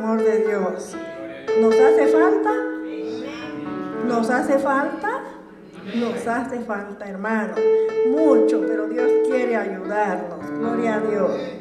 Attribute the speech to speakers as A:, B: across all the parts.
A: amor de Dios. ¿Nos hace falta? ¿Nos hace falta? Nos hace falta, hermano. Mucho, pero Dios quiere ayudarnos. Gloria a Dios.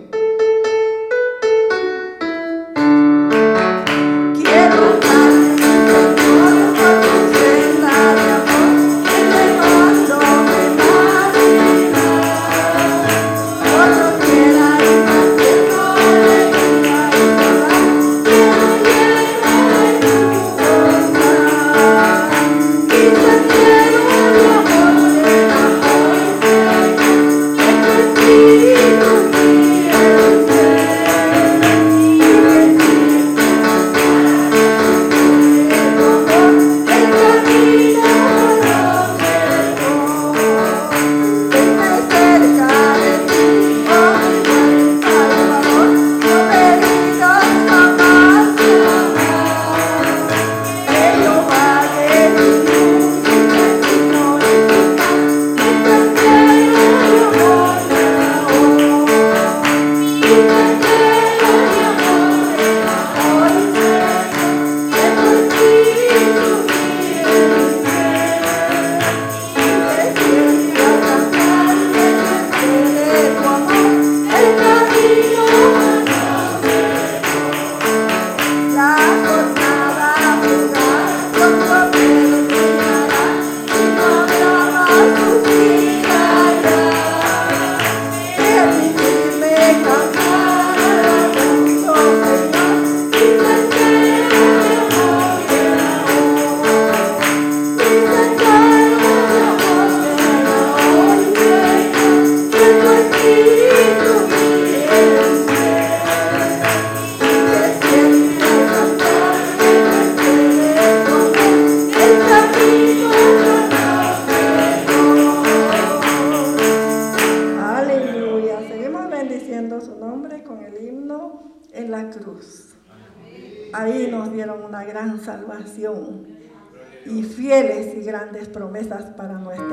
A: promesas para nuestra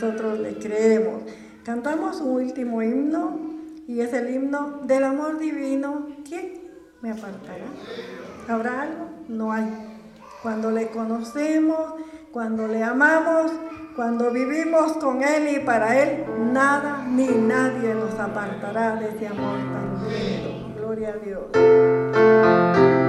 A: nosotros le creemos. Cantamos un último himno y es el himno del amor divino. ¿Quién me apartará? ¿Habrá algo? No hay. Cuando le conocemos, cuando le amamos, cuando vivimos con Él y para Él, nada ni nadie nos apartará de ese amor tan lindo. Gloria a Dios.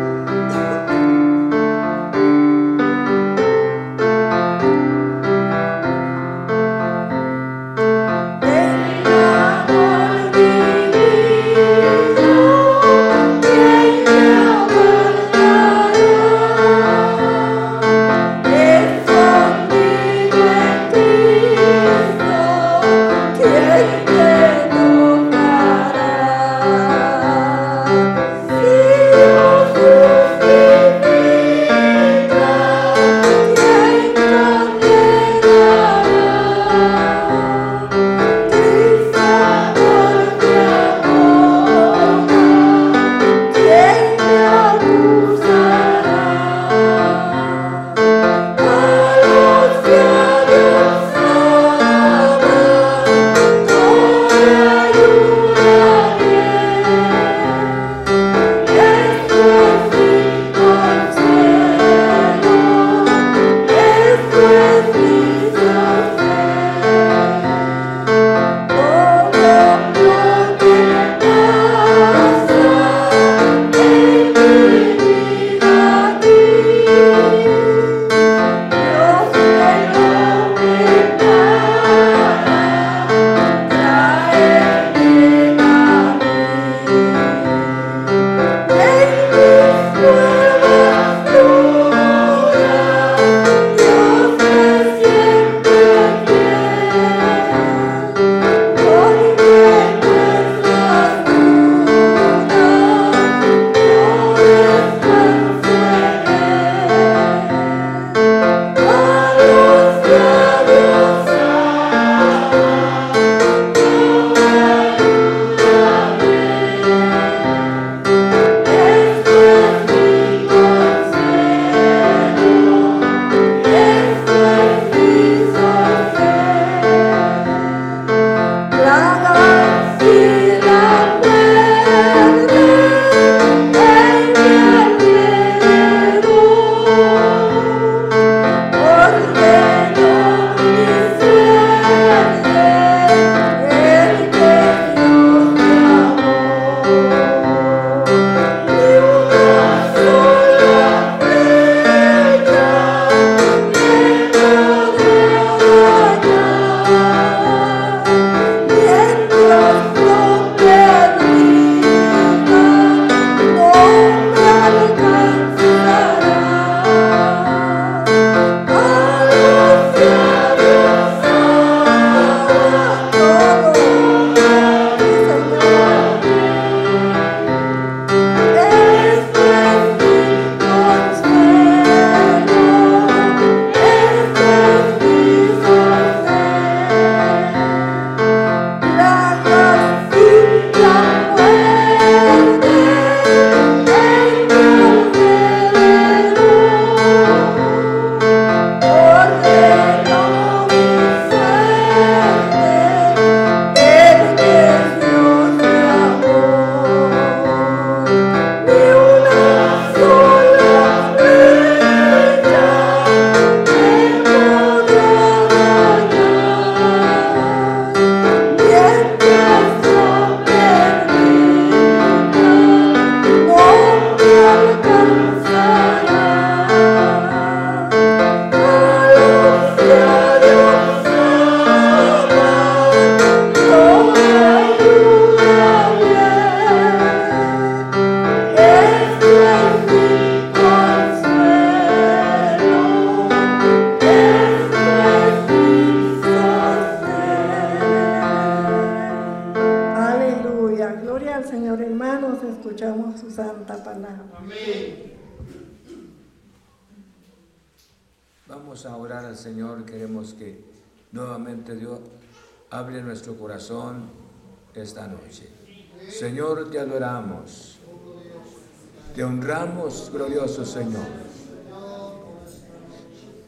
B: Glorioso Señor.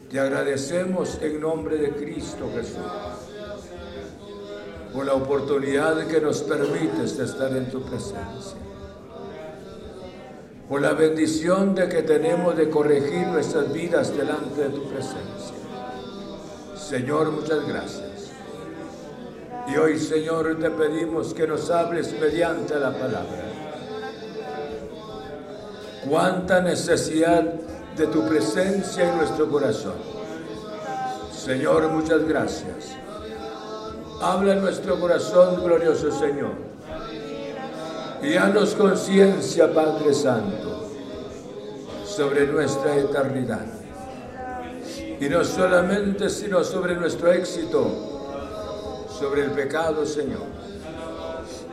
B: Te agradecemos en nombre de Cristo Jesús por la oportunidad que nos permites de estar en tu presencia. Por la bendición de que tenemos de corregir nuestras vidas delante de tu presencia. Señor, muchas gracias. Y hoy, Señor, te pedimos que nos hables mediante la palabra. Cuánta necesidad de tu presencia en nuestro corazón. Señor, muchas gracias. Habla en nuestro corazón, glorioso Señor. Y danos conciencia, Padre Santo, sobre nuestra eternidad. Y no solamente, sino sobre nuestro éxito sobre el pecado, Señor.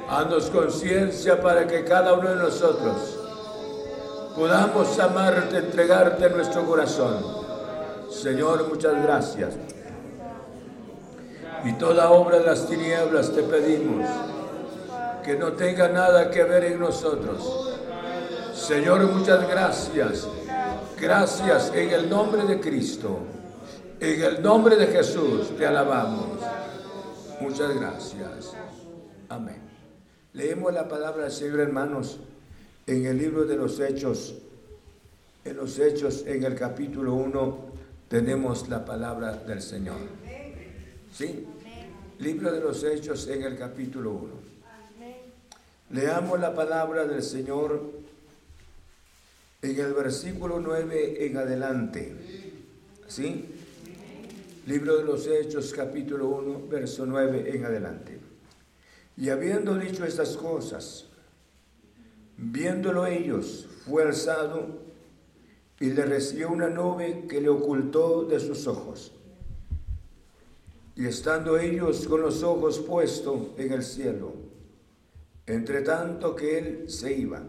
B: Haznos conciencia para que cada uno de nosotros podamos amarte, entregarte nuestro corazón. Señor, muchas gracias. Y toda obra de las tinieblas te pedimos que no tenga nada que ver en nosotros. Señor, muchas gracias. Gracias en el nombre de Cristo. En el nombre de Jesús te alabamos. Muchas gracias. Amén. Leemos la palabra del Señor, hermanos, en el libro de los Hechos. En los Hechos, en el capítulo 1, tenemos la palabra del Señor. ¿Sí? Libro de los Hechos, en el capítulo 1. Leamos la palabra del Señor en el versículo 9 en adelante. ¿Sí? Libro de los Hechos, capítulo 1, verso 9 en adelante. Y habiendo dicho estas cosas, viéndolo ellos, fue alzado y le recibió una nube que le ocultó de sus ojos. Y estando ellos con los ojos puestos en el cielo, entre tanto que él se iba,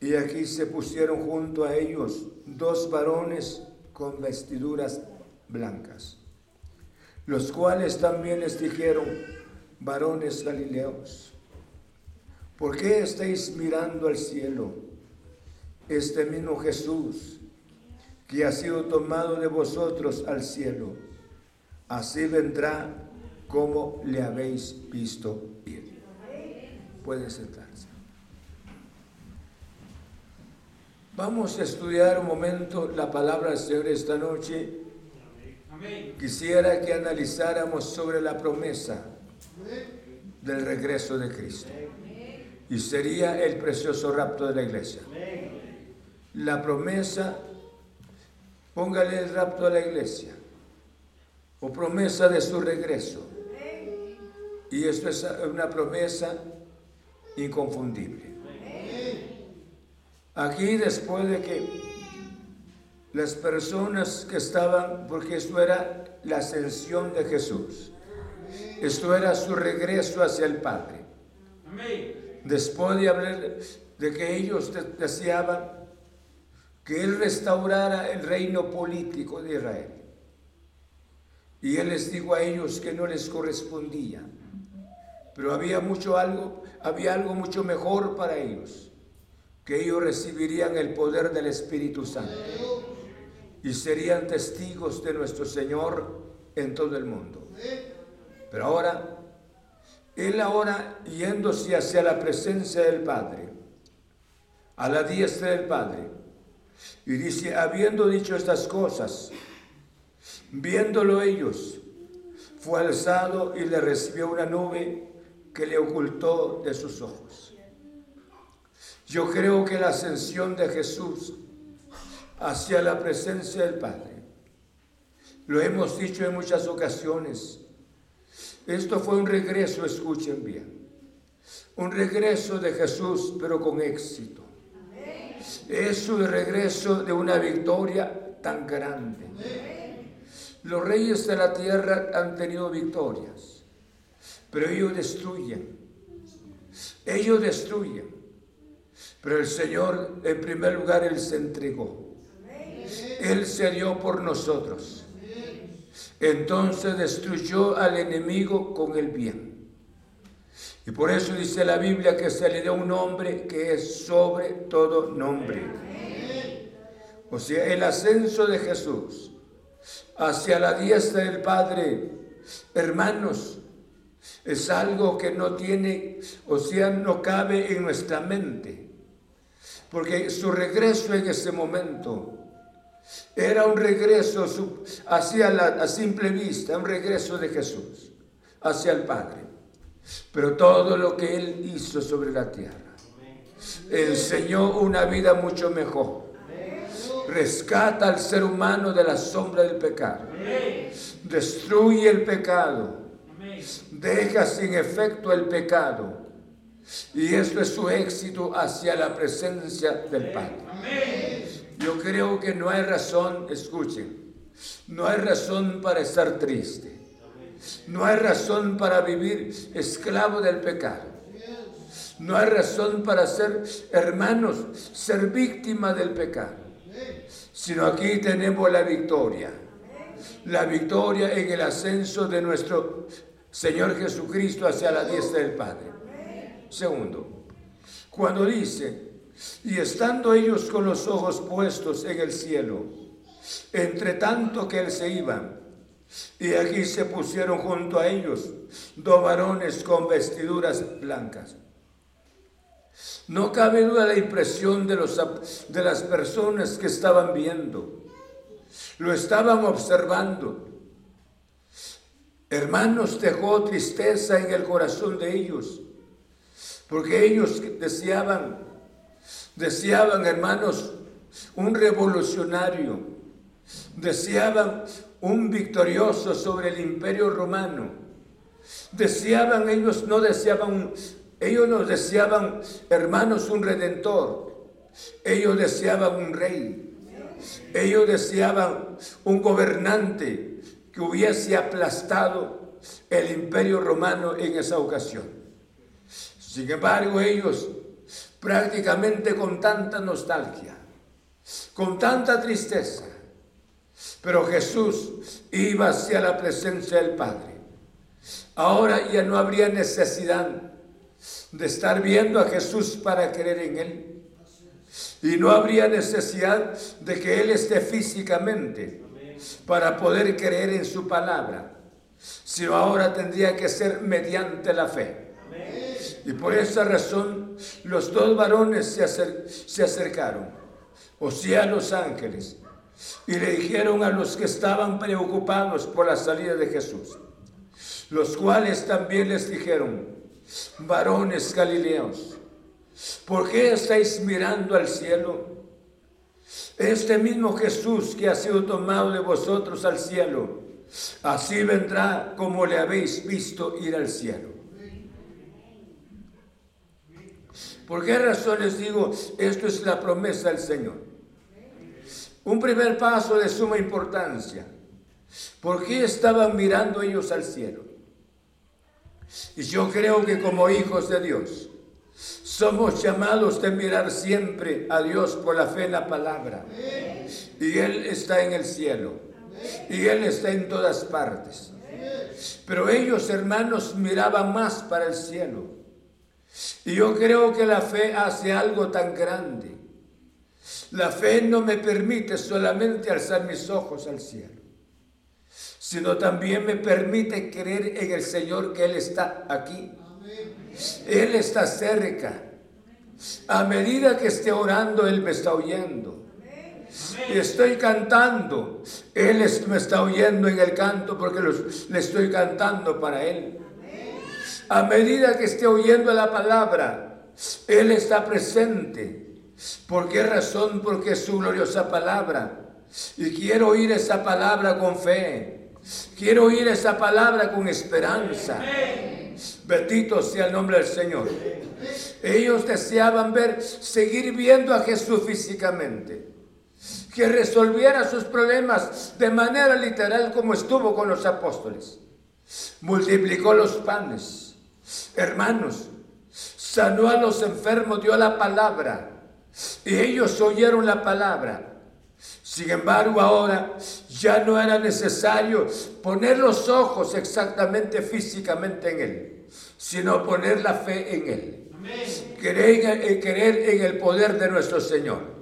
B: y aquí se pusieron junto a ellos dos varones con vestiduras blancas, los cuales también les dijeron, varones galileos, ¿por qué estáis mirando al cielo? Este mismo Jesús, que ha sido tomado de vosotros al cielo, así vendrá como le habéis visto ir. Puede sentarse. Vamos a estudiar un momento la palabra del Señor esta noche Quisiera que analizáramos sobre la promesa del regreso de Cristo. Y sería el precioso rapto de la iglesia. La promesa, póngale el rapto a la iglesia. O promesa de su regreso. Y esto es una promesa inconfundible. Aquí después de que las personas que estaban, porque esto era la ascensión de Jesús. Esto era su regreso hacia el Padre. Después de hablar de que ellos deseaban que Él restaurara el reino político de Israel. Y Él les dijo a ellos que no les correspondía. Pero había mucho algo, había algo mucho mejor para ellos, que ellos recibirían el poder del Espíritu Santo y serían testigos de nuestro Señor en todo el mundo. Pero ahora, Él ahora yéndose hacia la presencia del Padre, a la diestra del Padre, y dice, habiendo dicho estas cosas, viéndolo ellos, fue alzado y le recibió una nube que le ocultó de sus ojos. Yo creo que la ascensión de Jesús hacia la presencia del Padre. Lo hemos dicho en muchas ocasiones. Esto fue un regreso, escuchen bien. Un regreso de Jesús, pero con éxito. Es un regreso de una victoria tan grande. Los reyes de la tierra han tenido victorias, pero ellos destruyen. Ellos destruyen. Pero el Señor, en primer lugar, Él se entregó. Él se dio por nosotros. Entonces destruyó al enemigo con el bien. Y por eso dice la Biblia que se le dio un nombre que es sobre todo nombre. O sea, el ascenso de Jesús hacia la diestra del Padre, hermanos, es algo que no tiene, o sea, no cabe en nuestra mente. Porque su regreso en ese momento era un regreso hacia la, simple vista, un regreso de Jesús hacia el Padre. Pero todo lo que Él hizo sobre la tierra enseñó una vida mucho mejor. Rescata al ser humano de la sombra del pecado. Destruye el pecado. Deja sin efecto el pecado. Y eso es su éxito hacia la presencia del Padre. Yo creo que no hay razón, escuchen, no hay razón para estar triste. No hay razón para vivir esclavo del pecado. No hay razón para ser hermanos, ser víctima del pecado. Sino aquí tenemos la victoria. La victoria en el ascenso de nuestro Señor Jesucristo hacia la diestra del Padre. Segundo, cuando dice, y estando ellos con los ojos puestos en el cielo, entre tanto que él se iba, y aquí se pusieron junto a ellos dos varones con vestiduras blancas. No cabe duda la impresión de, los, de las personas que estaban viendo. Lo estaban observando. Hermanos, dejó tristeza en el corazón de ellos, porque ellos deseaban, deseaban, hermanos, un revolucionario, deseaban un victorioso sobre el imperio romano. Deseaban, ellos no deseaban, ellos no deseaban, hermanos, un redentor. Ellos deseaban un rey. Ellos deseaban un gobernante que hubiese aplastado el imperio romano en esa ocasión. Sin embargo, ellos prácticamente con tanta nostalgia, con tanta tristeza, pero Jesús iba hacia la presencia del Padre. Ahora ya no habría necesidad de estar viendo a Jesús para creer en Él. Y no habría necesidad de que Él esté físicamente para poder creer en su palabra, sino ahora tendría que ser mediante la fe. Y por esa razón los dos varones se, se acercaron, o sea, los ángeles, y le dijeron a los que estaban preocupados por la salida de Jesús, los cuales también les dijeron, varones galileos, ¿por qué estáis mirando al cielo? Este mismo Jesús que ha sido tomado de vosotros al cielo, así vendrá como le habéis visto ir al cielo. ¿Por qué razón les digo, esto es la promesa del Señor? Un primer paso de suma importancia. ¿Por qué estaban mirando ellos al cielo? Y yo creo que como hijos de Dios, somos llamados de mirar siempre a Dios por la fe en la palabra. Y Él está en el cielo. Y Él está en todas partes. Pero ellos, hermanos, miraban más para el cielo. Y yo creo que la fe hace algo tan grande la fe no me permite solamente alzar mis ojos al cielo, sino también me permite creer en el Señor que Él está aquí. Él está cerca. A medida que esté orando, Él me está oyendo. Y estoy cantando. Él me está oyendo en el canto porque le estoy cantando para Él. A medida que esté oyendo la palabra, Él está presente. ¿Por qué razón? Porque es su gloriosa palabra. Y quiero oír esa palabra con fe. Quiero oír esa palabra con esperanza. Bendito sea el nombre del Señor. Ellos deseaban ver, seguir viendo a Jesús físicamente. Que resolviera sus problemas de manera literal como estuvo con los apóstoles. Multiplicó los panes. Hermanos, sanó a los enfermos, dio la palabra y ellos oyeron la palabra. Sin embargo, ahora ya no era necesario poner los ojos exactamente físicamente en él, sino poner la fe en Él. Querer, eh, querer en el poder de nuestro Señor.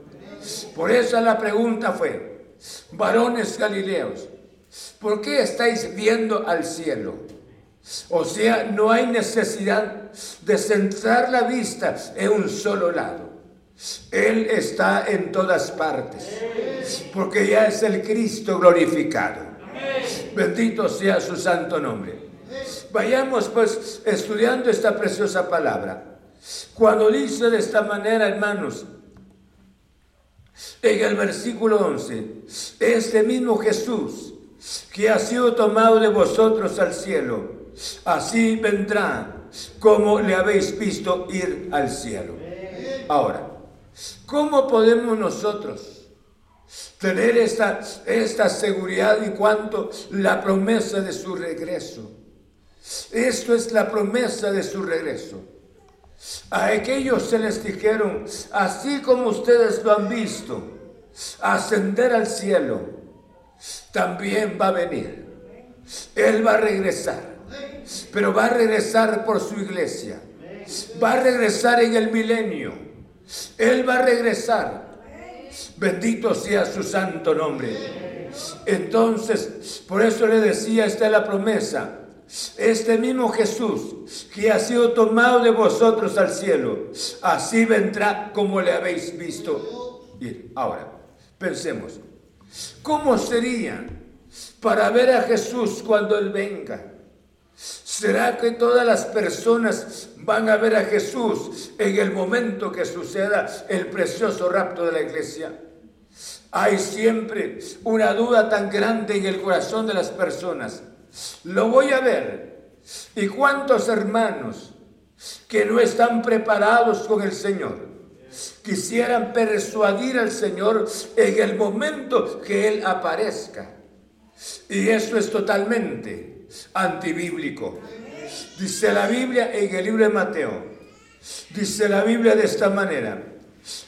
B: Por eso la pregunta fue, varones galileos, ¿por qué estáis viendo al cielo? O sea, no hay necesidad de centrar la vista en un solo lado. Él está en todas partes, porque ya es el Cristo glorificado. Bendito sea su santo nombre. Vayamos pues estudiando esta preciosa palabra. Cuando dice de esta manera, hermanos, en el versículo 11, este mismo Jesús que ha sido tomado de vosotros al cielo, así vendrá como le habéis visto ir al cielo. Ahora, ¿cómo podemos nosotros tener esta, esta seguridad y cuanto la promesa de su regreso? Esto es la promesa de su regreso. A aquellos se les dijeron, así como ustedes lo han visto, ascender al cielo, también va a venir. Él va a regresar, pero va a regresar por su iglesia. Va a regresar en el milenio. Él va a regresar. Bendito sea su santo nombre. Entonces, por eso le decía, esta es la promesa este mismo Jesús que ha sido tomado de vosotros al cielo, así vendrá como le habéis visto ir. Ahora, pensemos, ¿cómo sería para ver a Jesús cuando Él venga? ¿Será que todas las personas van a ver a Jesús en el momento que suceda el precioso rapto de la iglesia? Hay siempre una duda tan grande en el corazón de las personas lo voy a ver. ¿Y cuántos hermanos que no están preparados con el Señor? Quisieran persuadir al Señor en el momento que Él aparezca. Y eso es totalmente antibíblico. Dice la Biblia en el libro de Mateo. Dice la Biblia de esta manera.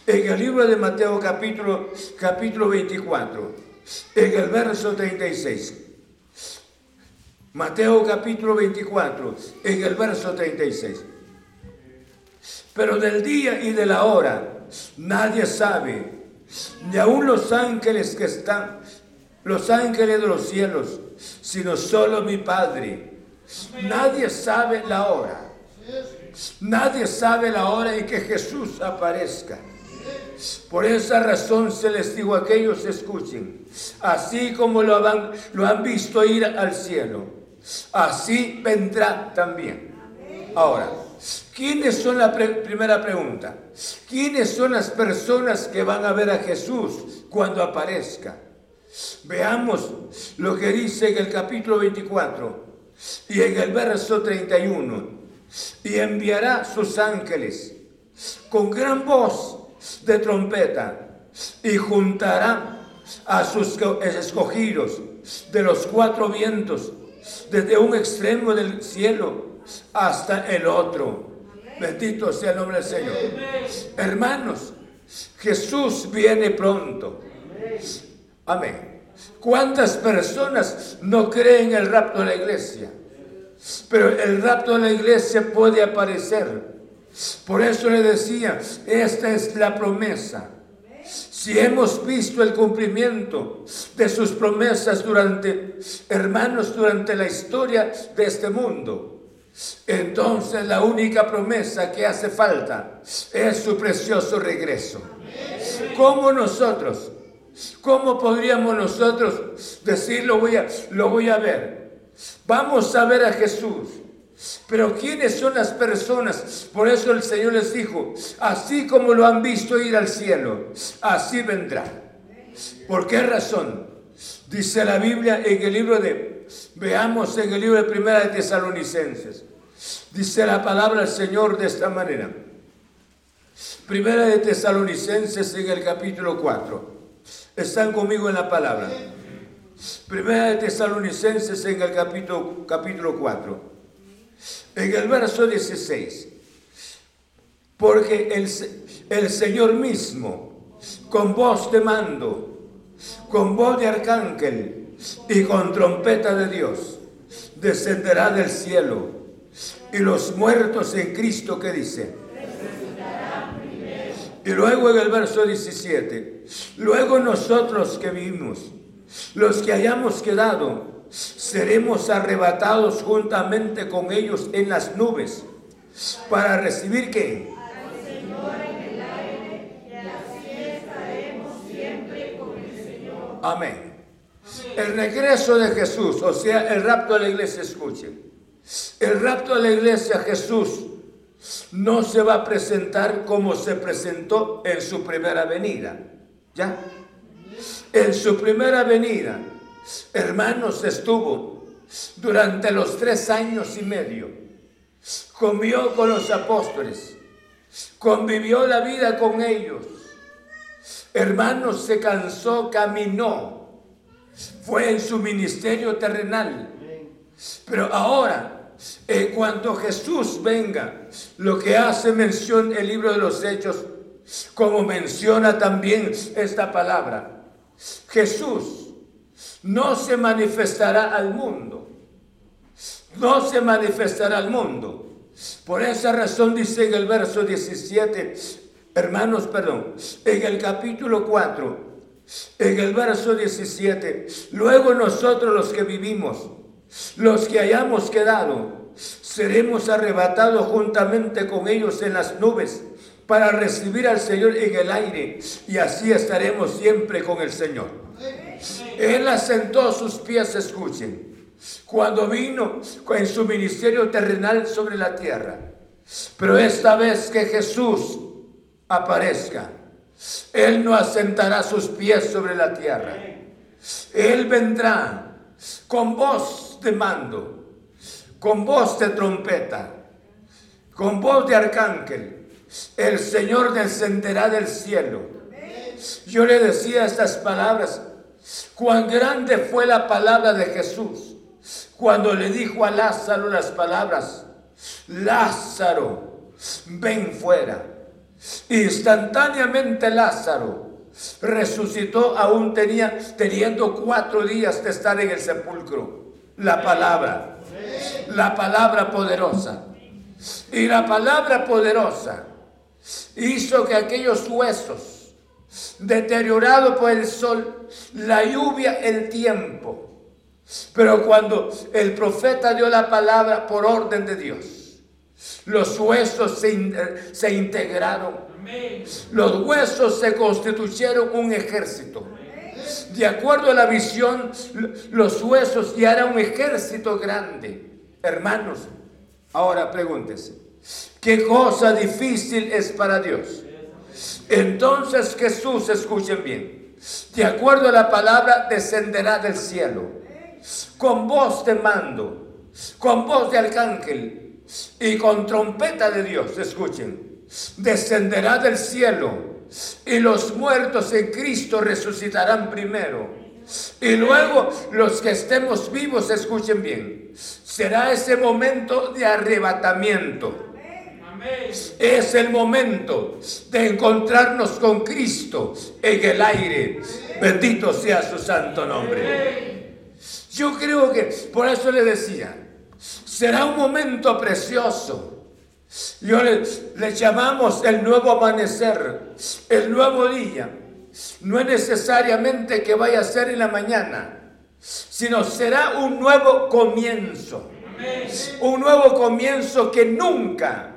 B: En el libro de Mateo capítulo, capítulo 24, en el verso 36. Mateo capítulo 24, en el verso 36. Pero del día y de la hora nadie sabe, ni aun los ángeles que están, los ángeles de los cielos, sino solo mi Padre. Nadie sabe la hora. Nadie sabe la hora en que Jesús aparezca. Por esa razón se les digo a aquellos, escuchen, así como lo han, lo han visto ir al cielo así vendrá también. Ahora, ¿quiénes son la primera pregunta? ¿Quiénes son las personas que van a ver a Jesús cuando aparezca? Veamos lo que dice en el capítulo 24 y en el verso 31. Y enviará sus ángeles con gran voz de trompeta y juntará a sus escogidos de los cuatro vientos desde un extremo del cielo hasta el otro. Bendito sea el nombre del Señor. Hermanos, Jesús viene pronto. Amén. ¿Cuántas personas no creen el rapto de la iglesia? Pero el rapto de la iglesia puede aparecer. Por eso le decía, esta es la promesa. Si hemos visto el cumplimiento de sus promesas durante, hermanos, durante la historia de este mundo, entonces la única promesa que hace falta es su precioso regreso. ¿Cómo nosotros? ¿Cómo podríamos nosotros decir lo voy a, lo voy a ver? Vamos a ver a Jesús. Pero ¿quiénes son las personas? Por eso el Señor les dijo, así como lo han visto ir al cielo, así vendrá. ¿Por qué razón? Dice la Biblia en el libro de, veamos en el libro de Primera de Tesalonicenses. Dice la palabra del Señor de esta manera. Primera de Tesalonicenses en el capítulo 4. Están conmigo en la palabra. Primera de Tesalonicenses en el capítulo, capítulo 4 en el verso 16, porque el, el Señor mismo, con voz de mando, con voz de arcángel y con trompeta de Dios, descenderá del cielo Y los muertos en Cristo, ¿qué dice? Y luego en el verso 17, luego nosotros que vivimos, los que hayamos quedado, seremos arrebatados juntamente con ellos en las nubes para recibir qué? Amén. El regreso de Jesús, o sea, el rapto de la iglesia, escuchen. El rapto de la iglesia, Jesús no se va a presentar como se presentó en su primera venida. ¿Ya? En su primera venida, hermanos, estuvo durante los tres años y medio. Comió con los apóstoles. Convivió la vida con ellos. Hermanos, se cansó, caminó fue en su ministerio terrenal. Pero ahora, en cuanto Jesús venga, lo que hace mención el libro de los Hechos, como menciona también esta palabra, Jesús no se manifestará al mundo, no se manifestará al mundo. Por esa razón dice en el verso 17, hermanos, perdón, en el capítulo 4, en el verso 17, luego nosotros los que vivimos, los que hayamos quedado, seremos arrebatados juntamente con ellos en las nubes para recibir al Señor en el aire y así estaremos siempre con el Señor. Él asentó sus pies, escuchen, cuando vino en su ministerio terrenal sobre la tierra. Pero esta vez que Jesús aparezca, él no asentará sus pies sobre la tierra. Él vendrá con voz de mando, con voz de trompeta, con voz de arcángel. El Señor descenderá del cielo. Yo le decía estas palabras, cuán grande fue la palabra de Jesús cuando le dijo a Lázaro las palabras, Lázaro, ven fuera. Instantáneamente Lázaro resucitó aún tenía, teniendo cuatro días de estar en el sepulcro. La palabra, la palabra poderosa. Y la palabra poderosa hizo que aquellos huesos, deteriorados por el sol, la lluvia, el tiempo, pero cuando el profeta dio la palabra por orden de Dios, los huesos se, integraron. Los huesos se constituyeron un ejército. De acuerdo a la visión, los huesos ya eran un ejército grande. Hermanos, ahora pregúntese, ¿qué cosa difícil es para Dios? Entonces Jesús, escuchen bien, de acuerdo a la palabra, descenderá del cielo, con voz de mando, con voz de arcángel, y con trompeta de Dios, escuchen, descenderá del cielo y los muertos en Cristo resucitarán primero. Y luego los que estemos vivos, escuchen bien, será ese momento de arrebatamiento. Es el momento de encontrarnos con Cristo en el aire. Bendito sea su santo nombre. Yo creo que, por eso le decía, Será un momento precioso. Yo le, llamamos el nuevo amanecer, el nuevo día. No es necesariamente que vaya a ser en la mañana, sino será un nuevo comienzo. Un nuevo comienzo que nunca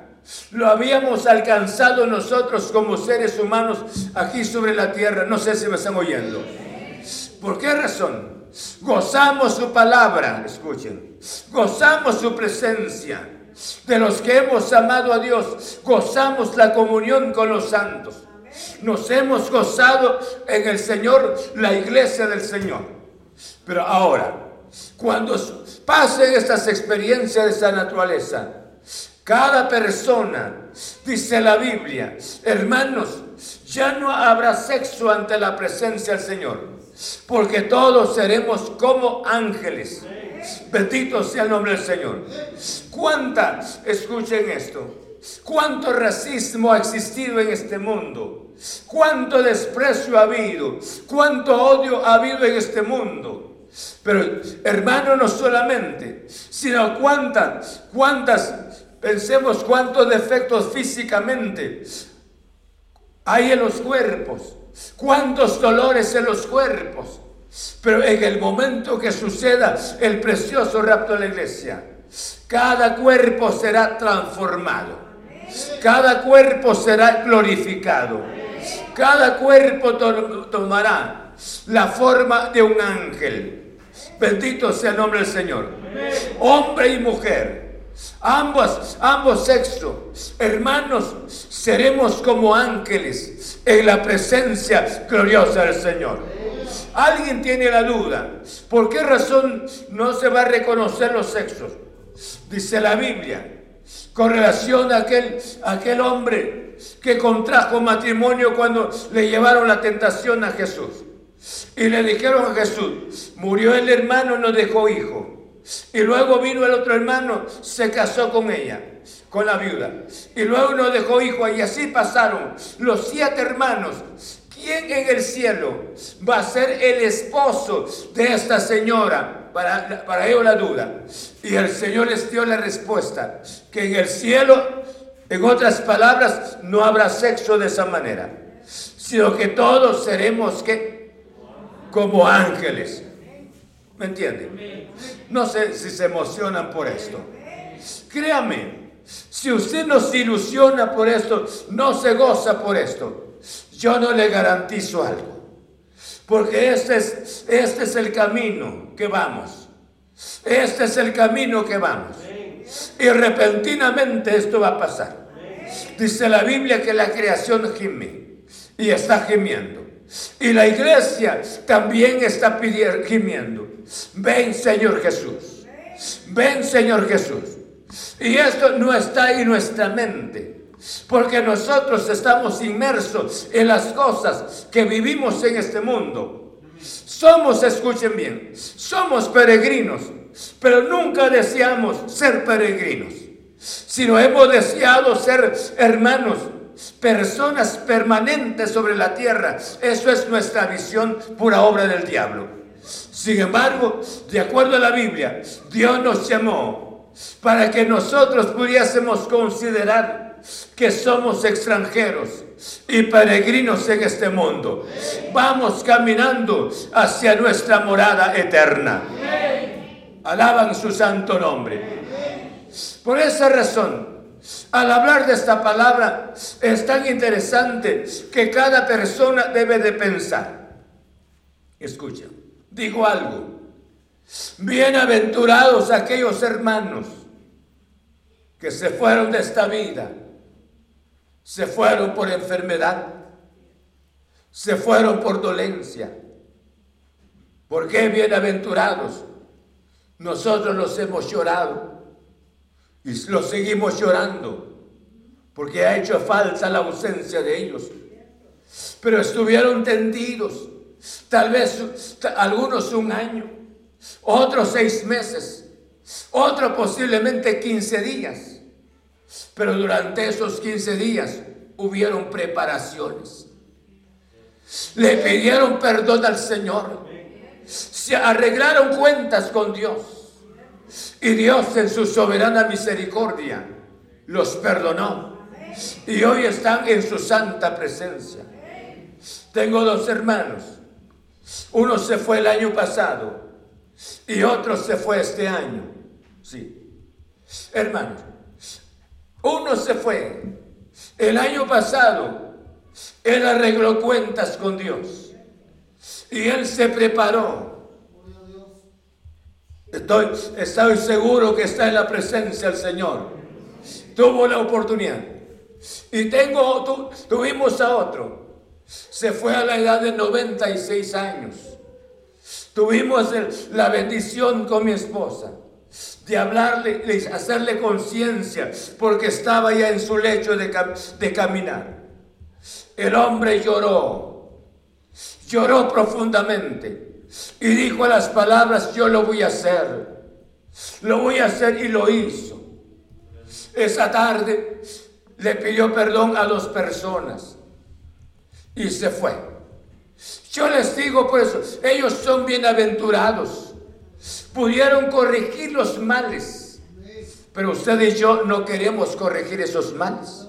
B: lo habíamos alcanzado nosotros como seres humanos aquí sobre la tierra. No sé si me están oyendo. ¿Por qué razón? Gozamos su palabra, escuchen. Gozamos su presencia. De los que hemos amado a Dios, gozamos la comunión con los santos. Nos hemos gozado en el Señor, la iglesia del Señor. Pero ahora, cuando pasen estas experiencias de esa naturaleza, cada persona, dice la Biblia, hermanos, ya no habrá sexo ante la presencia del Señor porque todos seremos como ángeles. Bendito sea el nombre del Señor. ¿Cuántas, escuchen esto, cuánto racismo ha existido en este mundo? ¿Cuánto desprecio ha habido? ¿Cuánto odio ha habido en este mundo? Pero hermano, no solamente, sino cuántas, cuántas, pensemos cuántos defectos físicamente hay en los cuerpos, cuántos dolores en los cuerpos. Pero en el momento que suceda el precioso rapto de la iglesia, cada cuerpo será transformado. Cada cuerpo será glorificado. Cada cuerpo tomará la forma de un ángel. Bendito sea el nombre del Señor. Hombre y mujer. Ambos, ambos sexos, hermanos, seremos como ángeles en la presencia gloriosa del Señor. Alguien tiene la duda. ¿Por qué razón no se va a reconocer los sexos? Dice la Biblia, con relación a aquel, aquel hombre que contrajo matrimonio cuando le llevaron la tentación a Jesús. Y le dijeron a Jesús, murió el hermano, no dejó hijo. Y luego vino el otro hermano, se casó con ella, con la viuda. Y luego no dejó hijo y así pasaron los siete hermanos. ¿Quién en el cielo va a ser el esposo de esta señora? Para, para ellos la duda. Y el Señor les dio la respuesta, que en el cielo, en otras palabras, no habrá sexo de esa manera, sino que todos seremos que como ángeles. ¿Me entienden? No sé si se emocionan por esto. Créame, si usted no se ilusiona por esto, no se goza por esto, yo no le garantizo algo. Porque este es, este es el camino que vamos. Este es el camino que vamos. Y repentinamente esto va a pasar. Dice la Biblia que la creación gime y está gimiendo. Y la iglesia también está pidiendo, gimiendo. Ven Señor Jesús. Ven Señor Jesús. Y esto no está en nuestra mente. Porque nosotros estamos inmersos en las cosas que vivimos en este mundo. Somos, escuchen bien, somos peregrinos, pero nunca deseamos ser peregrinos, sino hemos deseado ser hermanos, personas permanentes sobre la tierra. Eso es nuestra visión pura obra del diablo. Sin embargo, de acuerdo a la Biblia, Dios nos llamó para que nosotros pudiésemos considerar que somos extranjeros y peregrinos en este mundo. Vamos caminando hacia nuestra morada eterna. Alaban su santo nombre. Por esa razón, al hablar de esta palabra, es tan interesante que cada persona debe de pensar. Escucha dijo algo. Bienaventurados aquellos hermanos que se fueron de esta vida, se fueron por enfermedad, se fueron por dolencia. ¿Por qué bienaventurados? Nosotros los hemos llorado y los seguimos llorando porque ha hecho falta la ausencia de ellos. Pero estuvieron tendidos Tal vez algunos un año, otros seis meses, otros posiblemente 15 días. Pero durante esos 15 días hubieron preparaciones. Le pidieron perdón al Señor. Se arreglaron cuentas con Dios. Y Dios en su soberana misericordia los perdonó. Y hoy están en su santa presencia. Tengo dos hermanos uno se fue el año pasado y otro se fue este año. Sí. Hermanos, uno se fue el año pasado. Él arregló cuentas con Dios. Y él se preparó. Estoy, estoy seguro que está en la presencia del Señor. Tuvo la oportunidad. Y tengo, tuvimos a otro se fue a la edad de 96 años. Tuvimos la bendición con mi esposa de hablarle, de hacerle conciencia, porque estaba ya en su lecho de, de caminar. El hombre lloró, lloró profundamente y dijo las palabras, yo lo voy a hacer, lo voy a hacer y lo hizo. Esa tarde le pidió perdón a dos personas y se fue. Yo les digo por eso, ellos son bienaventurados. Pudieron corregir los males, pero usted y yo no queremos corregir esos males.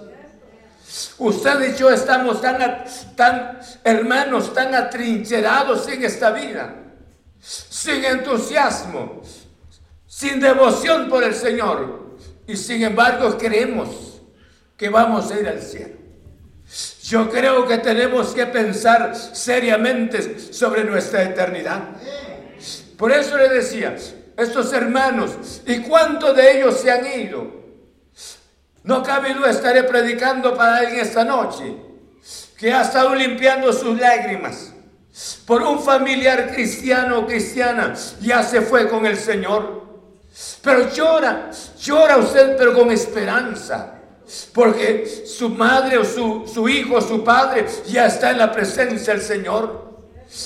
B: Usted y yo estamos tan, tan hermanos, tan atrincherados en esta vida, sin entusiasmo, sin devoción por el Señor. Y sin embargo creemos que vamos a ir al cielo. Yo creo que tenemos que pensar seriamente sobre nuestra eternidad. Por eso le decía, estos hermanos, ¿y cuántos de ellos se han ido? No cabe duda, estaré predicando para alguien esta noche que ha estado limpiando sus lágrimas por un familiar cristiano o cristiana, ya se fue con el Señor. Pero llora, llora usted, pero con esperanza. Porque su madre o su, su hijo o su padre ya está en la presencia del Señor.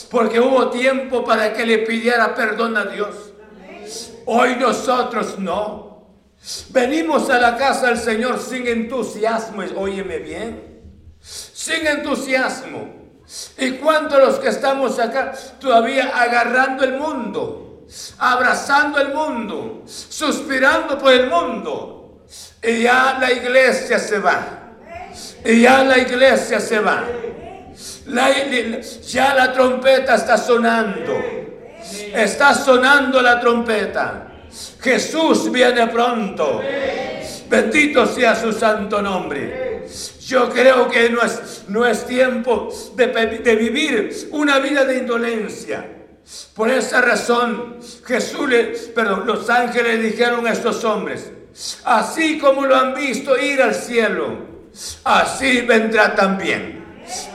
B: Porque hubo tiempo para que le pidiera perdón a Dios. Hoy nosotros no. Venimos a la casa del Señor sin entusiasmo, óyeme bien, sin entusiasmo. ¿Y cuántos los que estamos acá todavía agarrando el mundo, abrazando el mundo, suspirando por el mundo? Y ya la iglesia se va. Y ya la iglesia se va. Ya la trompeta está sonando. Está sonando la trompeta. Jesús viene pronto. Bendito sea su santo nombre. Yo creo que no es, no es tiempo de, de vivir una vida de indolencia. Por esa razón, Jesús, perdón, los ángeles dijeron a estos hombres, así como lo han visto ir al cielo, así vendrá también.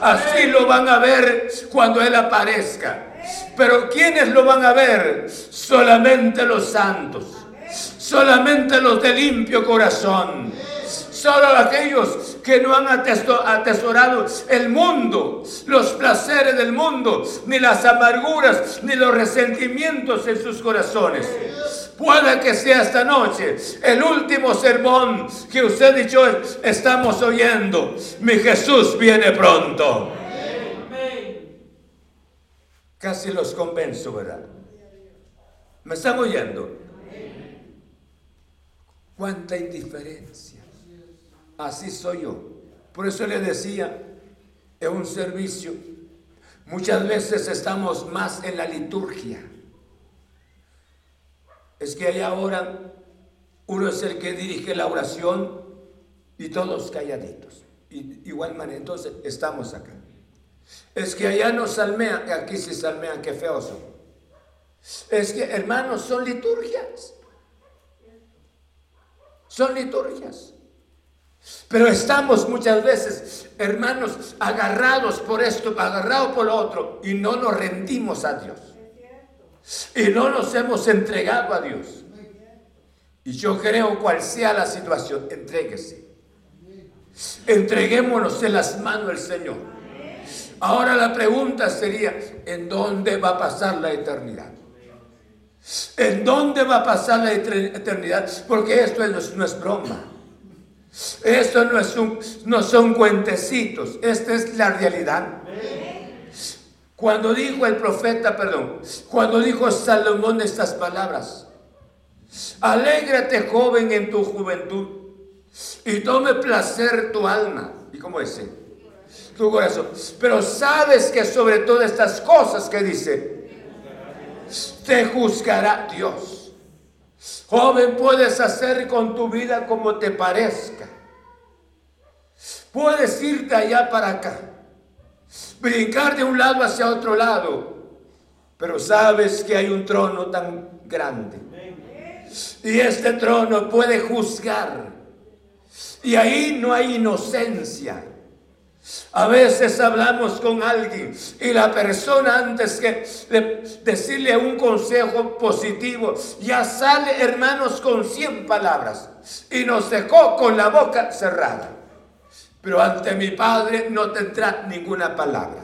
B: Así lo van a ver cuando Él aparezca. Pero ¿quiénes lo van a ver? Solamente los santos solamente los de limpio corazón. Solo aquellos que no han atesorado el mundo, los placeres del mundo, ni las amarguras, ni los resentimientos en sus corazones. Puede que sea esta noche el último sermón que usted y yo estamos oyendo. Mi Jesús viene pronto. Casi los convenzo, ¿verdad? ¿Me están oyendo? Cuánta indiferencia. Así soy yo. Por eso le decía, en un servicio, muchas veces estamos más en la liturgia. Es que hay ahora uno es el que dirige la oración y todos calladitos. Y, igual manera, entonces estamos acá. Es que allá no salmean, aquí sí salmean, qué feos son. Es que hermanos, son liturgias. Son liturgias. Pero estamos muchas veces, hermanos, agarrados por esto, agarrados por lo otro, y no nos rendimos a Dios. Y no nos hemos entregado a Dios. Y yo creo, cual sea la situación, entréguese. Entreguémonos en las manos del Señor. Ahora la pregunta sería, ¿en dónde va a pasar la eternidad? ¿En dónde va a pasar la eternidad? Porque esto no es broma. Esto no, es un, no son cuentecitos. Esta es la realidad. Cuando dijo el profeta, perdón, cuando dijo Salomón estas palabras, alégrate joven en tu juventud y tome placer tu alma. ¿Y cómo dice? Tu corazón. Pero sabes que sobre todas estas cosas que dice, te juzgará Dios. Joven, puedes hacer con tu vida como te parezca. Puedes irte allá para acá, brincar de un lado hacia otro lado, pero sabes que hay un trono tan grande. Y este trono puede juzgar. Y ahí no hay inocencia. A veces hablamos con alguien y la persona antes que decirle un consejo positivo ya sale hermanos con 100 palabras y nos dejó con la boca cerrada. Pero ante mi Padre no tendrá ninguna palabra.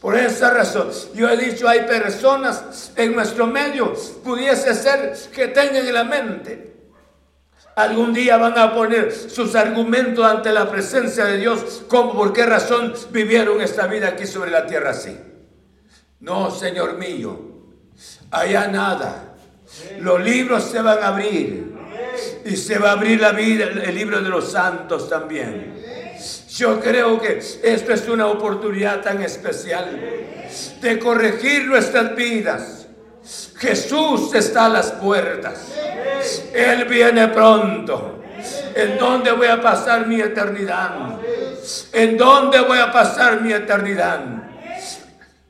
B: Por esa razón, yo he dicho, hay personas en nuestro medio, pudiese ser que tengan en la mente Algún día van a poner sus argumentos ante la presencia de Dios. ¿Cómo? ¿Por qué razón vivieron esta vida aquí sobre la tierra así? No, Señor mío. Allá nada. Los libros se van a abrir. Y se va a abrir la vida, el libro de los santos también. Yo creo que esto es una oportunidad tan especial de corregir nuestras vidas. Jesús está a las puertas. Él viene pronto. ¿En dónde voy a pasar mi eternidad? ¿En dónde voy a pasar mi eternidad?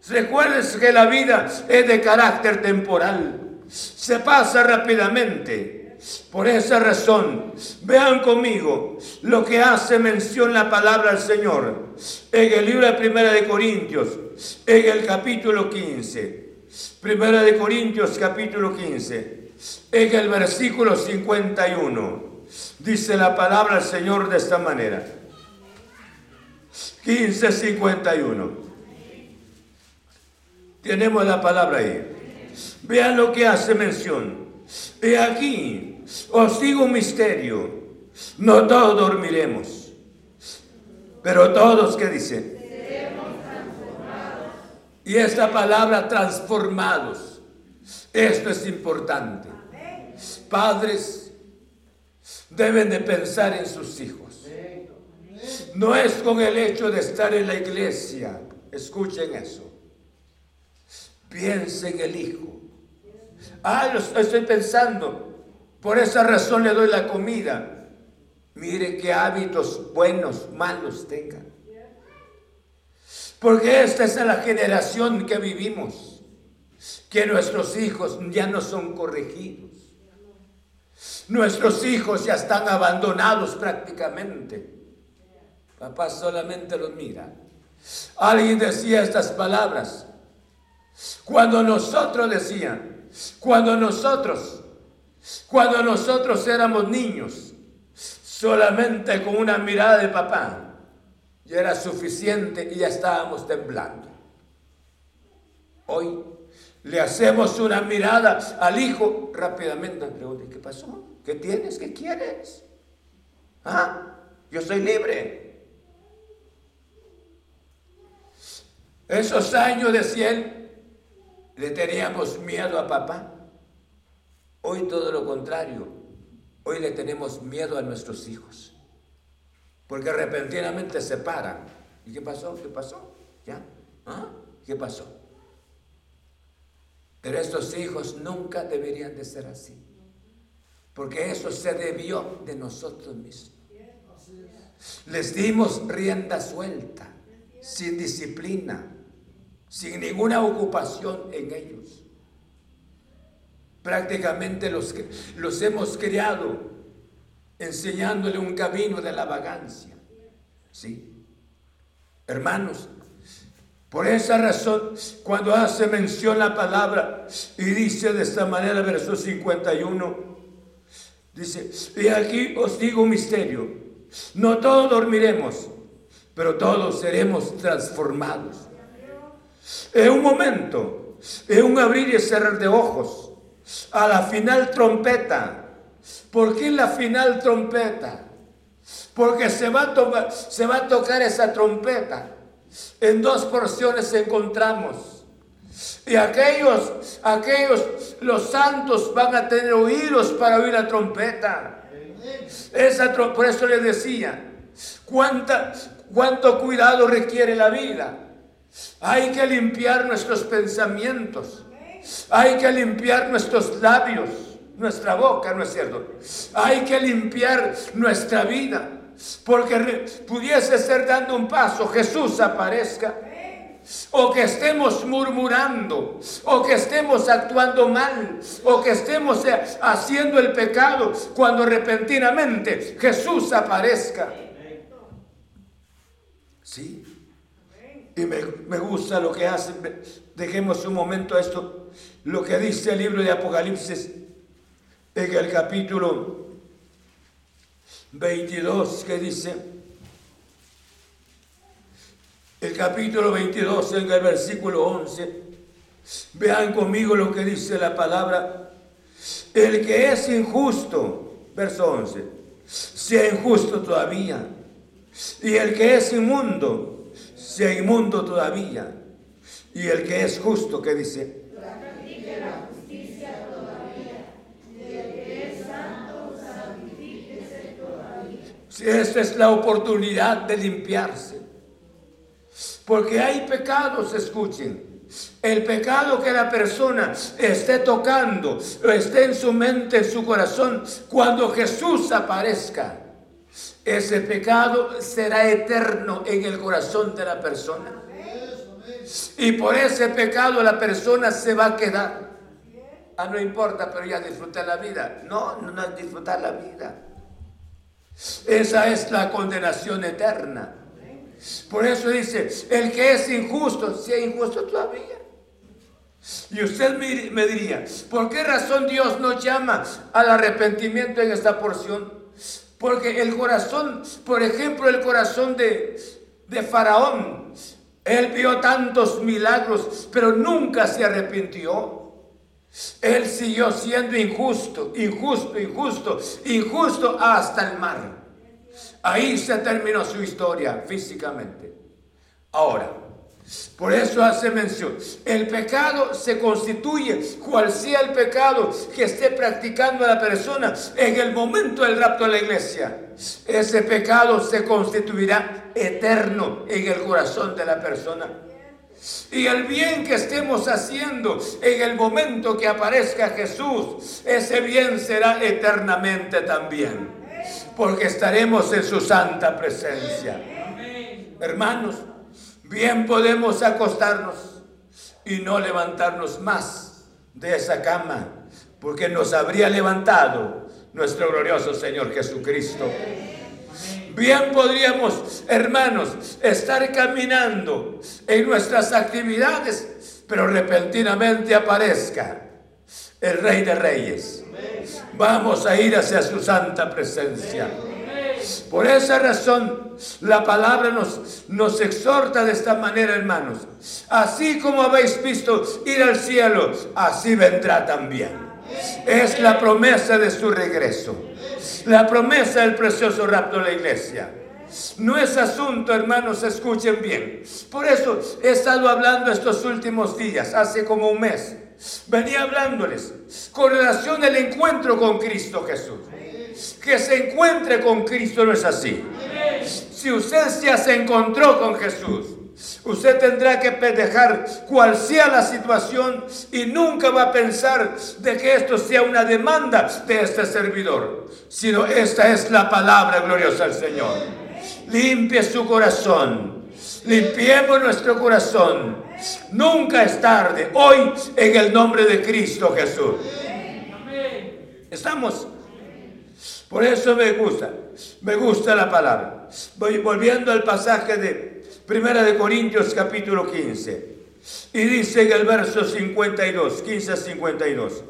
B: Recuerden que la vida es de carácter temporal. Se pasa rápidamente. Por esa razón, vean conmigo lo que hace mención la palabra del Señor en el libro de Primera de Corintios, en el capítulo 15. Primera de Corintios, capítulo 15, en el versículo 51. Dice la palabra del Señor de esta manera. 15:51. Tenemos la palabra ahí. Vean lo que hace mención. He aquí, os digo un misterio. No todos dormiremos. Pero todos, ¿qué dicen? Y esta palabra transformados. Esto es importante. Padres deben de pensar en sus hijos. No es con el hecho de estar en la iglesia. Escuchen eso. Piensen en el hijo. Ah, lo estoy pensando. Por esa razón le doy la comida. Mire qué hábitos buenos, malos tengan. Porque esta es la generación que vivimos, que nuestros hijos ya no son corregidos. Nuestros hijos ya están abandonados prácticamente. Papá solamente los mira. Alguien decía estas palabras. Cuando nosotros decían, cuando nosotros, cuando nosotros éramos niños, solamente con una mirada de papá, ya era suficiente y ya estábamos temblando. Hoy le hacemos una mirada al hijo, rápidamente pregunta, ¿qué pasó? ¿Qué tienes? ¿Qué quieres? ¿Ah? Yo soy libre. Esos años de 100 le teníamos miedo a papá. Hoy todo lo contrario. Hoy le tenemos miedo a nuestros hijos. Porque repentinamente se paran. ¿Y qué pasó? ¿Qué pasó? ¿Ya? ¿Ah? ¿Qué pasó? Pero estos hijos nunca deberían de ser así. Porque eso se debió de nosotros mismos. Les dimos rienda suelta, sin disciplina, sin ninguna ocupación en ellos. Prácticamente los, los hemos criado enseñándole un camino de la vagancia. ¿Sí? Hermanos, por esa razón, cuando hace mención la palabra y dice de esta manera, verso 51, dice, y aquí os digo un misterio, no todos dormiremos, pero todos seremos transformados. En un momento, en un abrir y cerrar de ojos, a la final trompeta, ¿Por qué la final trompeta? Porque se va, a tocar esa trompeta. En dos porciones encontramos. Y aquellos, aquellos, los santos van a tener oídos para oír la trompeta. Esa, por eso les decía, ¿cuánta, cuánto cuidado requiere la vida. Hay que limpiar nuestros pensamientos. Hay que limpiar nuestros labios nuestra boca, ¿no es cierto? Hay que limpiar nuestra vida, porque pudiese ser dando un paso, Jesús aparezca, o que estemos murmurando, o que estemos actuando mal, o que estemos eh, haciendo el pecado, cuando repentinamente Jesús aparezca. Sí. Y me, me gusta lo que hace, dejemos un momento esto, lo que dice el libro de Apocalipsis en el capítulo 22 que dice, el capítulo 22 en el versículo 11, vean conmigo lo que dice la palabra, el que es injusto verso 11, sea injusto todavía, y el que es inmundo, sea inmundo todavía, y el que es justo, ¿qué dice? Esta es la oportunidad de limpiarse. Porque hay pecados, escuchen. El pecado que la persona esté tocando, esté en su mente, en su corazón, cuando Jesús aparezca, ese pecado será eterno en el corazón de la persona. Y por ese pecado la persona se va a quedar. Ah, no importa, pero ya disfrutar la vida. No, no es disfrutar la vida. Esa es la condenación eterna. Por eso dice, el que es injusto, sea injusto todavía. Y usted me diría, ¿por qué razón Dios nos llama al arrepentimiento en esta porción? Porque el corazón, por ejemplo, el corazón de, de Faraón, él vio tantos milagros, pero nunca se arrepintió. Él siguió siendo injusto, injusto, injusto, injusto hasta el mar. Ahí se terminó su historia físicamente. Ahora, por eso hace mención, el pecado se constituye, cual sea el pecado que esté practicando la persona en el momento del rapto de la iglesia. Ese pecado se constituirá eterno en el corazón de la persona. Y el bien que estemos haciendo en el momento que aparezca Jesús, ese bien será eternamente también. Porque estaremos en su santa presencia. Hermanos, bien podemos acostarnos y no levantarnos más de esa cama, porque nos habría levantado nuestro glorioso Señor Jesucristo. Bien podríamos, hermanos, estar caminando en nuestras actividades, pero repentinamente aparezca el Rey de Reyes. Vamos a ir hacia su santa presencia. Por esa razón, la palabra nos, nos exhorta de esta manera, hermanos. Así como habéis visto ir al cielo, así vendrá también. Es la promesa de su regreso. La promesa del precioso rapto de la iglesia. No es asunto, hermanos, escuchen bien. Por eso he estado hablando estos últimos días, hace como un mes. Venía hablándoles con relación al encuentro con Cristo Jesús. Que se encuentre con Cristo no es así. Si usted ya se encontró con Jesús, Usted tendrá que dejar cual sea la situación y nunca va a pensar de que esto sea una demanda de este servidor, sino esta es la palabra gloriosa del Señor. Limpie su corazón, limpiemos nuestro corazón. Nunca es tarde, hoy en el nombre de Cristo Jesús. ¿Estamos? Por eso me gusta, me gusta la palabra. Voy volviendo al pasaje de Primera de Corintios capítulo 15. Y dice en el verso 52, 15 a 52.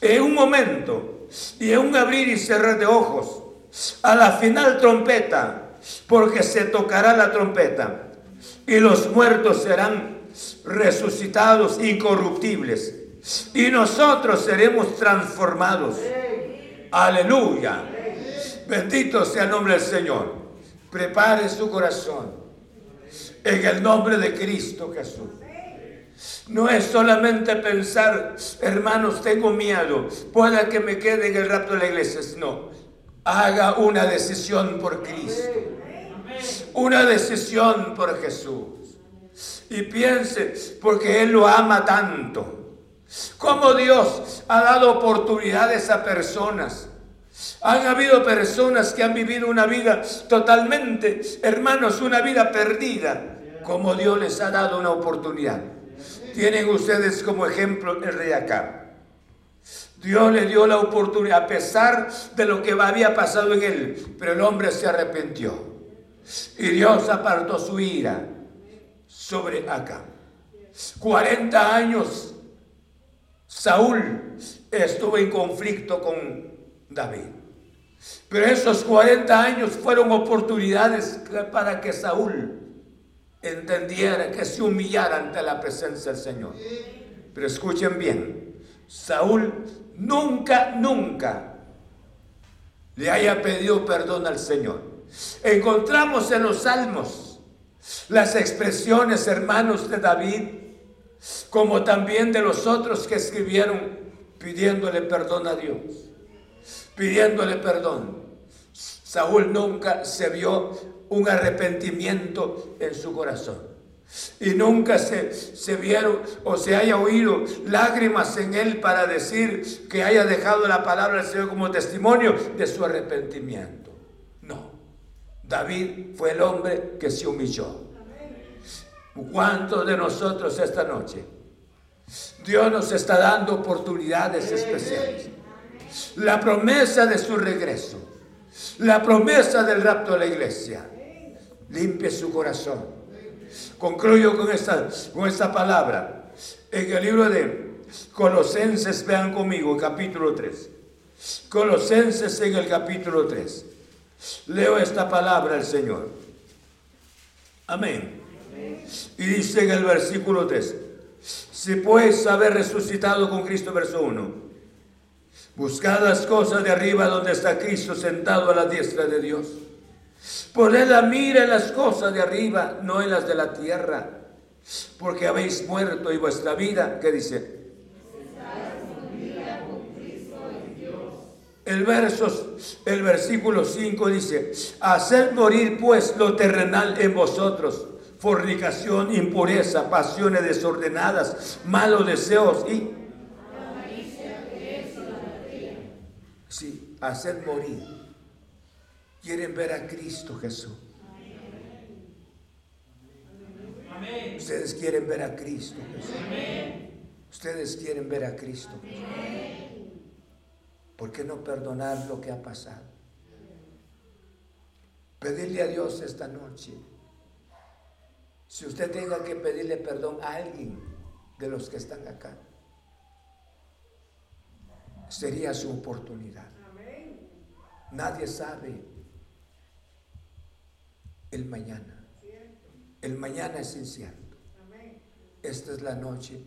B: En un momento y en un abrir y cerrar de ojos, a la final trompeta, porque se tocará la trompeta y los muertos serán resucitados incorruptibles y nosotros seremos transformados. Aleluya. Bendito sea el nombre del Señor. Prepare su corazón en el nombre de Cristo Jesús. No es solamente pensar, hermanos, tengo miedo, pueda que me quede en el rapto de la iglesia. No, haga una decisión por Cristo, una decisión por Jesús. Y piense, porque Él lo ama tanto. Como Dios ha dado oportunidades a personas han habido personas que han vivido una vida totalmente, hermanos, una vida perdida, como Dios les ha dado una oportunidad. Tienen ustedes como ejemplo el rey Acab. Dios le dio la oportunidad a pesar de lo que había pasado en él, pero el hombre se arrepintió. Y Dios apartó su ira sobre Acab. 40 años Saúl estuvo en conflicto con David. Pero esos 40 años fueron oportunidades para que Saúl entendiera, que se humillara ante la presencia del Señor. Pero escuchen bien, Saúl nunca, nunca le haya pedido perdón al Señor. Encontramos en los salmos las expresiones, hermanos de David, como también de los otros que escribieron pidiéndole perdón a Dios, pidiéndole perdón. Saúl nunca se vio un arrepentimiento en su corazón. Y nunca se, se vieron o se haya oído lágrimas en él para decir que haya dejado la palabra del Señor como testimonio de su arrepentimiento. No. David fue el hombre que se humilló. ¿Cuántos de nosotros esta noche? Dios nos está dando oportunidades especiales. La promesa de su regreso. La promesa del rapto de la iglesia. Limpie su corazón Concluyo con esta, con esta palabra. En el libro de Colosenses, vean conmigo, capítulo 3. Colosenses en el capítulo 3. Leo esta palabra al Señor. Amén. Y dice en el versículo 3, si puedes haber resucitado con Cristo, verso 1, buscad las cosas de arriba donde está Cristo sentado a la diestra de Dios. Poned la mira en las cosas de arriba, no en las de la tierra, porque habéis muerto y vuestra vida, ¿qué dice? El el versículo 5 dice, haced morir pues lo terrenal en vosotros, fornicación, impureza, pasiones desordenadas, malos deseos y... Sí, haced morir quieren ver a Cristo Jesús. Ustedes quieren ver a Cristo Jesús. Ustedes quieren ver a Cristo. ¿Por qué no perdonar lo que ha pasado? Pedirle a Dios esta noche. Si usted tenga que pedirle perdón a alguien de los que están acá, sería su oportunidad. Nadie sabe el mañana. El mañana es incierto. Esta es la noche.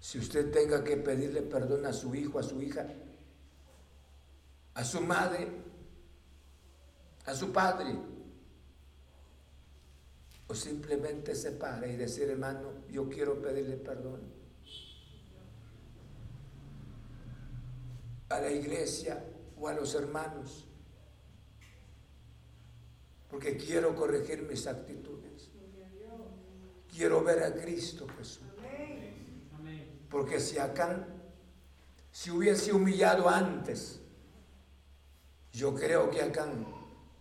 B: Si usted tenga que pedirle perdón a su hijo, a su hija, a su madre, a su padre, o simplemente se para y decir, hermano, yo quiero pedirle perdón a la iglesia o a los hermanos porque quiero corregir mis actitudes. Quiero ver a Cristo Jesús. Porque si Acán si hubiese humillado antes, yo creo que Acán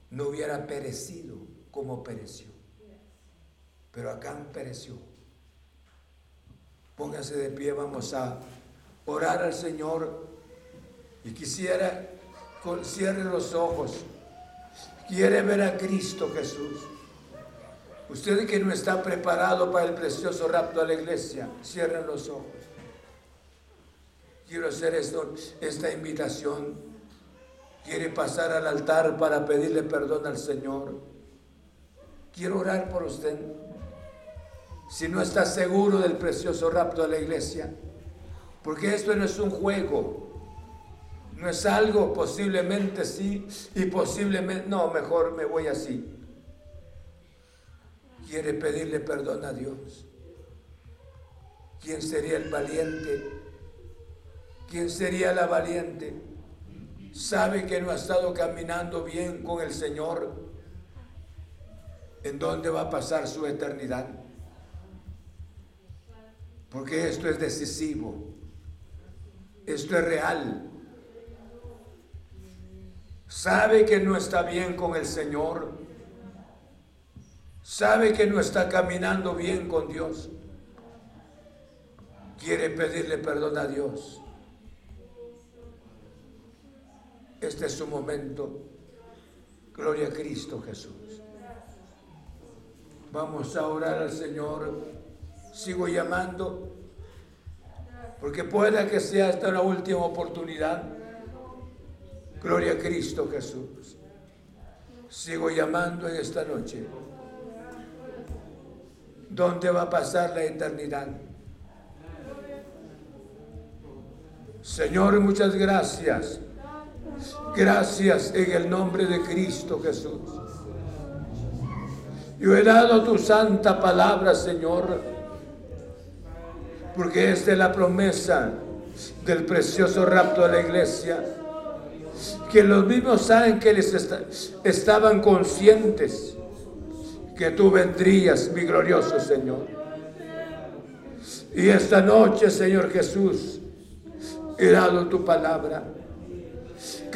B: no hubiera perecido como pereció. Pero Acán pereció. Póngase de pie, vamos a orar al Señor. Y quisiera, cierre los ojos quiere ver a Cristo Jesús. Usted que no está preparado para el precioso rapto a la iglesia, cierren los ojos. Quiero hacer esto, esta invitación. Quiere pasar al altar para pedirle perdón al Señor. Quiero orar por usted. Si no está seguro del precioso rapto a la iglesia, porque esto no es un juego, no es algo, posiblemente sí y posiblemente no, mejor me voy así. Quiere pedirle perdón a Dios. ¿Quién sería el valiente? ¿Quién sería la valiente? Sabe que no ha estado caminando bien con el Señor. ¿En dónde va a pasar su eternidad? Porque esto es decisivo. Esto es real sabe que no está bien con el Señor, sabe que no está caminando bien con Dios, quiere pedirle perdón a Dios. Este es su momento. Gloria a Cristo Jesús. Vamos a orar al Señor. Sigo llamando. Porque pueda que sea esta la última oportunidad. Gloria a Cristo Jesús. Sigo llamando en esta noche. ¿Dónde va a pasar la eternidad? Señor, muchas gracias. Gracias en el nombre de Cristo Jesús. Yo he dado tu santa palabra, Señor, porque esta es la promesa del precioso rapto de la iglesia. Que los mismos ángeles estaban conscientes que tú vendrías, mi glorioso Señor. Y esta noche, Señor Jesús, he dado tu palabra